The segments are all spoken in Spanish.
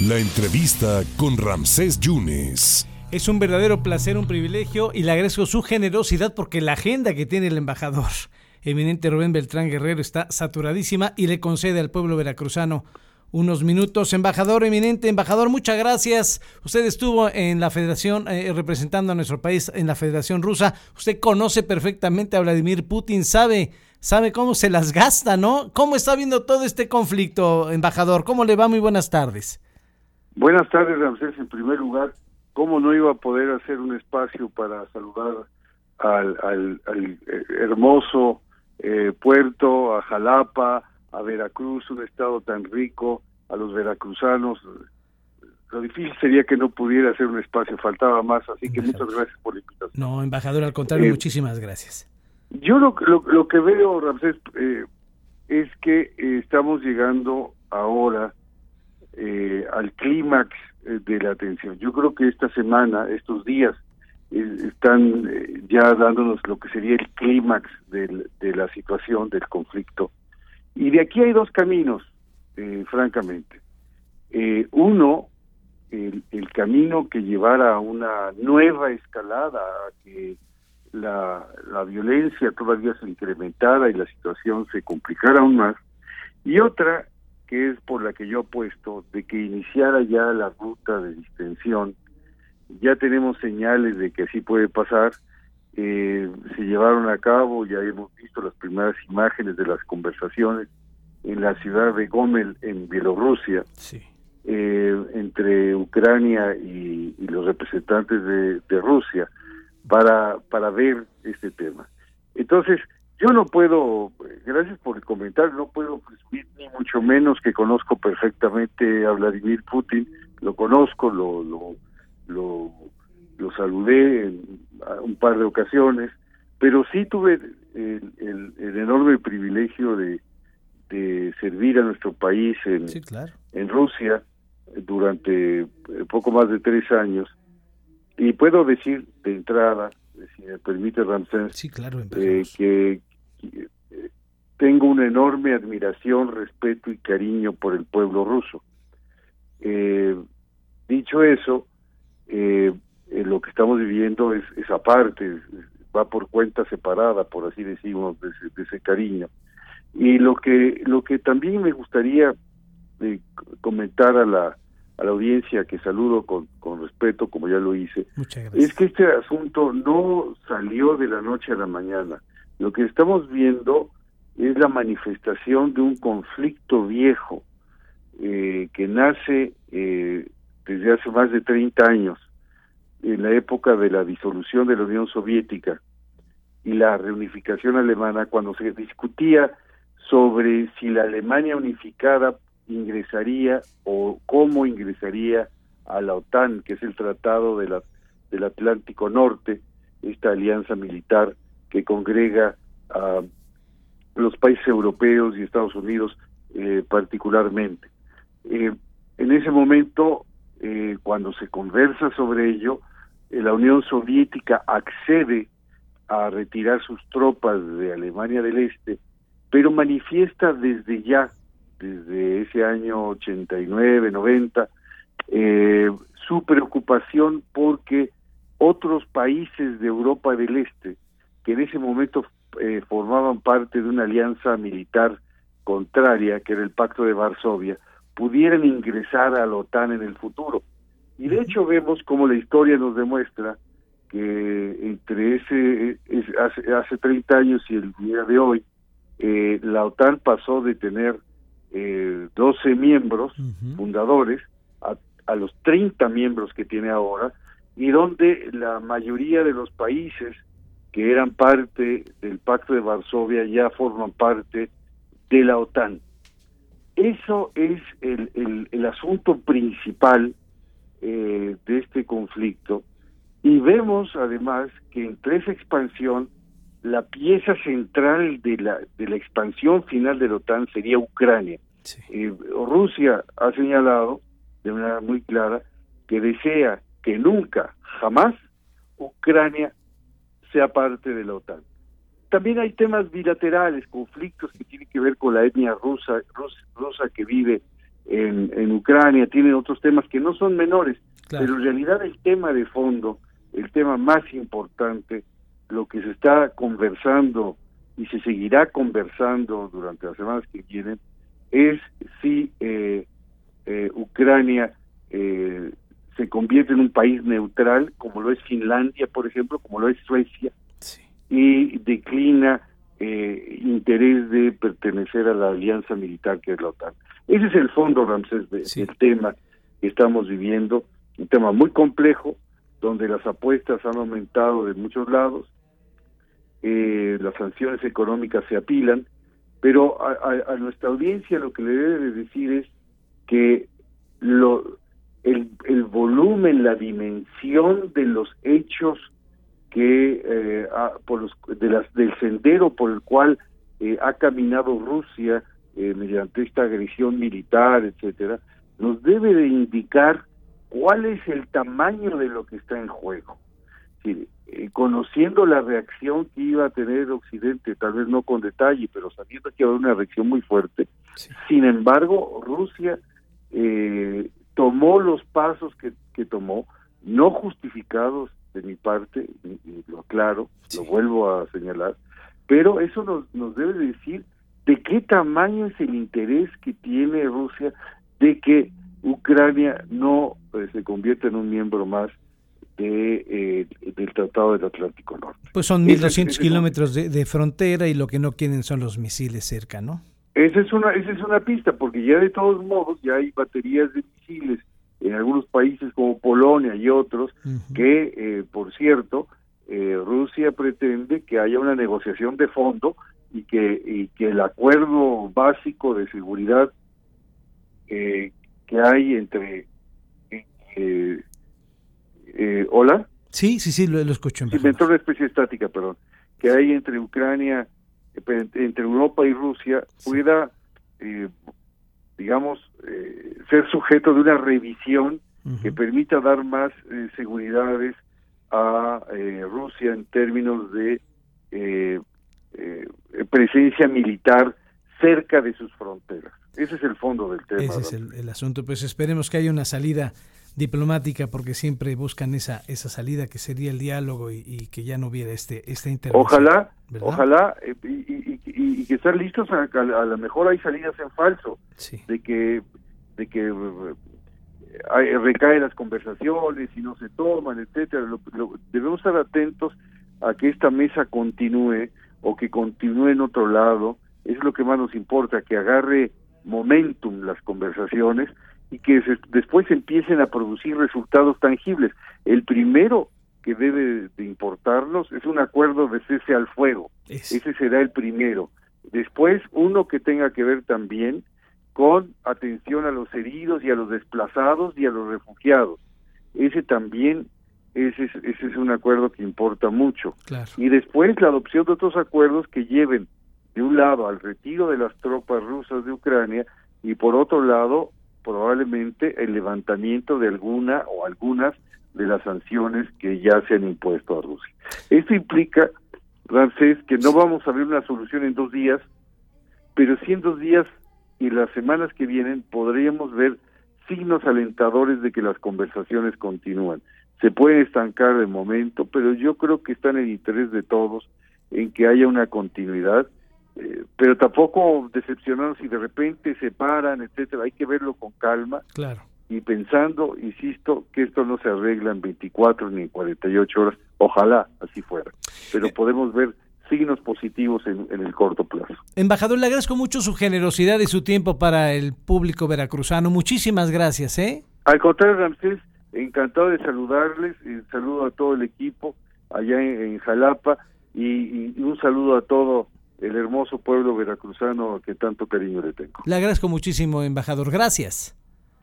La entrevista con Ramsés Yunes. Es un verdadero placer, un privilegio y le agradezco su generosidad porque la agenda que tiene el embajador, eminente Rubén Beltrán Guerrero, está saturadísima y le concede al pueblo veracruzano unos minutos. Embajador eminente, embajador, muchas gracias. Usted estuvo en la federación, eh, representando a nuestro país en la federación rusa. Usted conoce perfectamente a Vladimir Putin, sabe, sabe cómo se las gasta, ¿no? ¿Cómo está viendo todo este conflicto, embajador? ¿Cómo le va? Muy buenas tardes. Buenas tardes, Ramsés. En primer lugar, ¿cómo no iba a poder hacer un espacio para saludar al, al, eh, hermoso eh, puerto, a Jalapa, a Veracruz, un estado tan rico, a los veracruzanos? Lo difícil sería que no pudiera hacer un espacio, faltaba más, así que muchas gracias por la invitación. No, embajador, al contrario, eh, muchísimas gracias. Yo lo, lo, lo que veo, Ramsés, es que estamos llegando ahora eh, al clímax eh, de la atención. Yo creo que esta semana, estos días, eh, están ya dándonos lo que sería el clímax de la situación, del conflicto. Y de aquí hay dos caminos, francamente. uno, el, camino que llevara a una nueva escalada, a que la violencia todavía se incrementara y la situación se complicara aún más. Y otra, que es por la que yo apuesto, de que iniciara ya la ruta de distensión. Ya tenemos señales de que así puede pasar. Eh, se llevaron a cabo, ya hemos visto las primeras imágenes de las conversaciones en la ciudad de Gomel, en Bielorrusia, eh, entre Ucrania y, los representantes de, de Rusia, para, para ver este tema. Entonces, yo no puedo, gracias por el comentario, no puedo presumir ni mucho menos que conozco perfectamente a Vladimir Putin, lo conozco, lo lo, lo, lo saludé en un par de ocasiones, pero sí tuve el, el, enorme privilegio de, de servir a nuestro país en, en Rusia durante poco más de tres años. Y puedo decir de entrada si me permite Ramsés, sí, claro, eh, que, tengo una enorme admiración, respeto y cariño por el pueblo ruso. Eh, dicho eso, eh, lo que estamos viviendo es, es aparte, va por cuenta separada, por así decimos, de ese, cariño. Y lo que lo que también me gustaría comentar a la a la audiencia que saludo con, con respeto, como ya lo hice, es que este asunto no salió de la noche a la mañana. Lo que estamos viendo es la manifestación de un conflicto viejo eh, que nace eh, desde hace más de 30 años, en la época de la disolución de la Unión Soviética y la reunificación alemana, cuando se discutía sobre si la Alemania unificada ingresaría o cómo ingresaría a la OTAN, que es el tratado de la, del Atlántico Norte, esta alianza militar que congrega a los países europeos y Estados Unidos eh, particularmente. Eh, en ese momento, eh, cuando se conversa sobre ello, la Unión Soviética accede a retirar sus tropas de Alemania del Este, pero manifiesta desde ya desde ese año 89, 90, eh, su preocupación porque otros países de Europa del Este, que en ese momento eh, formaban parte de una alianza militar contraria, que era el Pacto de Varsovia, pudieran ingresar a la OTAN en el futuro. Y de hecho vemos como la historia nos demuestra que entre ese hace, hace 30 años y el día de hoy, eh, la OTAN pasó de tener eh, 12 miembros fundadores a, a, los 30 miembros que tiene ahora y donde la mayoría de los países que eran parte del Pacto de Varsovia ya forman parte de la OTAN. Eso es el, el, el asunto principal eh, de este conflicto y vemos además que entre esa expansión la pieza central de la, de la expansión final de la OTAN sería Ucrania. Eh, Rusia ha señalado de manera muy clara que desea que nunca, jamás, Ucrania sea parte de la OTAN. También hay temas bilaterales, conflictos que tienen que ver con la etnia rusa, rusa, que vive en, en Ucrania, tienen otros temas que no son menores, pero en realidad el tema de fondo, el tema más importante, lo que se está conversando y se seguirá conversando durante las semanas que vienen, es si eh, eh, Ucrania eh, se convierte en un país neutral, como lo es Finlandia, por ejemplo, como lo es Suecia, y declina eh, interés de pertenecer a la alianza militar que es la OTAN. Ese es el fondo, Ramsés, del tema que estamos viviendo, un tema muy complejo, donde las apuestas han aumentado de muchos lados, eh, las sanciones económicas se apilan, pero a, a, nuestra audiencia lo que le debe decir es que lo, el, el volumen, la dimensión de los hechos que eh, por los, de las, del sendero por el cual eh, ha caminado Rusia eh, mediante esta agresión militar, etcétera, nos debe de indicar cuál es el tamaño de lo que está en juego. Conociendo la reacción que iba a tener Occidente, tal vez no con detalle, pero sabiendo que iba a haber una reacción muy fuerte, sin embargo, Rusia tomó los pasos que, que tomó, no justificados de mi parte, y, lo aclaro, lo vuelvo a señalar, pero eso nos, nos debe decir de qué tamaño es el interés que tiene Rusia de que Ucrania no eh, se convierta en un miembro más de, eh, del Tratado del Atlántico Norte. Pues son 1.200 kilómetros de, de, frontera y lo que no quieren son los misiles cerca, ¿no? Esa es una esa es una pista, porque ya de todos modos ya hay baterías de misiles en algunos países como Polonia y otros, que, eh, por cierto, eh, Rusia pretende que haya una negociación de fondo y que, y que el acuerdo básico de seguridad eh, que hay entre... ¿Hola? Sí, sí, sí, lo, lo escucho. Sí, una especie estática, perdón. Que hay entre Ucrania, entre Europa y Rusia, pueda digamos, eh, ser sujeto de una revisión que permita dar más eh, seguridades a eh, Rusia en términos de presencia militar cerca de sus fronteras. Ese es el fondo del tema. Ese es el, asunto. Pues esperemos que haya una salida diplomática porque siempre buscan esa esa salida que sería el diálogo y, que ya no hubiera este esta intervención. Ojalá, ojalá y, y, que estar listos a, a, lo mejor hay salidas en falso de que de que eh, hay, recaen las conversaciones y no se toman etcétera. Debemos estar atentos a que esta mesa continúe o que continúe en otro lado. Es lo que más nos importa que agarre momentum las conversaciones y que después empiecen a producir resultados tangibles el primero que debe de importarnos es un acuerdo de cese al fuego. Ese será el primero. Después, uno que tenga que ver también con atención a los heridos y a los desplazados y a los refugiados. Ese también ese, ese es un acuerdo que importa mucho. Y después la adopción de otros acuerdos que lleven de un lado al retiro de las tropas rusas de Ucrania y por otro lado probablemente el levantamiento de alguna o algunas de las sanciones que ya se han impuesto a Rusia. Esto implica, Ramsés, que no vamos a ver una solución en dos días, pero sí en dos días y las semanas que vienen podríamos ver signos alentadores de que las conversaciones continúan. Se puede estancar de momento, pero yo creo que está en el interés de todos en que haya una continuidad, eh, pero tampoco decepcionarnos si de repente se paran, etcétera. Hay que verlo con calma. Claro y pensando, insisto, que esto no se arregla en 24 ni en 48 horas, ojalá así fuera, pero eh. podemos ver signos positivos en, el corto plazo. Embajador, le agradezco mucho su generosidad y su tiempo para el público veracruzano. Muchísimas gracias, ¿eh? Al contrario, Ramsés, encantado de saludarles, y saludo a todo el equipo allá en, Jalapa y, y, un saludo a todo el hermoso pueblo veracruzano que tanto cariño le tengo. Le agradezco muchísimo, embajador. Gracias.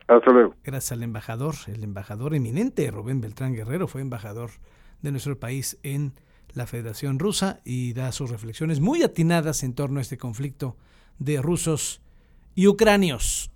Hasta luego. Gracias al embajador, el embajador eminente Rubén Beltrán Guerrero, fue embajador de nuestro país en la Federación Rusa y da sus reflexiones muy atinadas en torno a este conflicto de rusos y ucranios.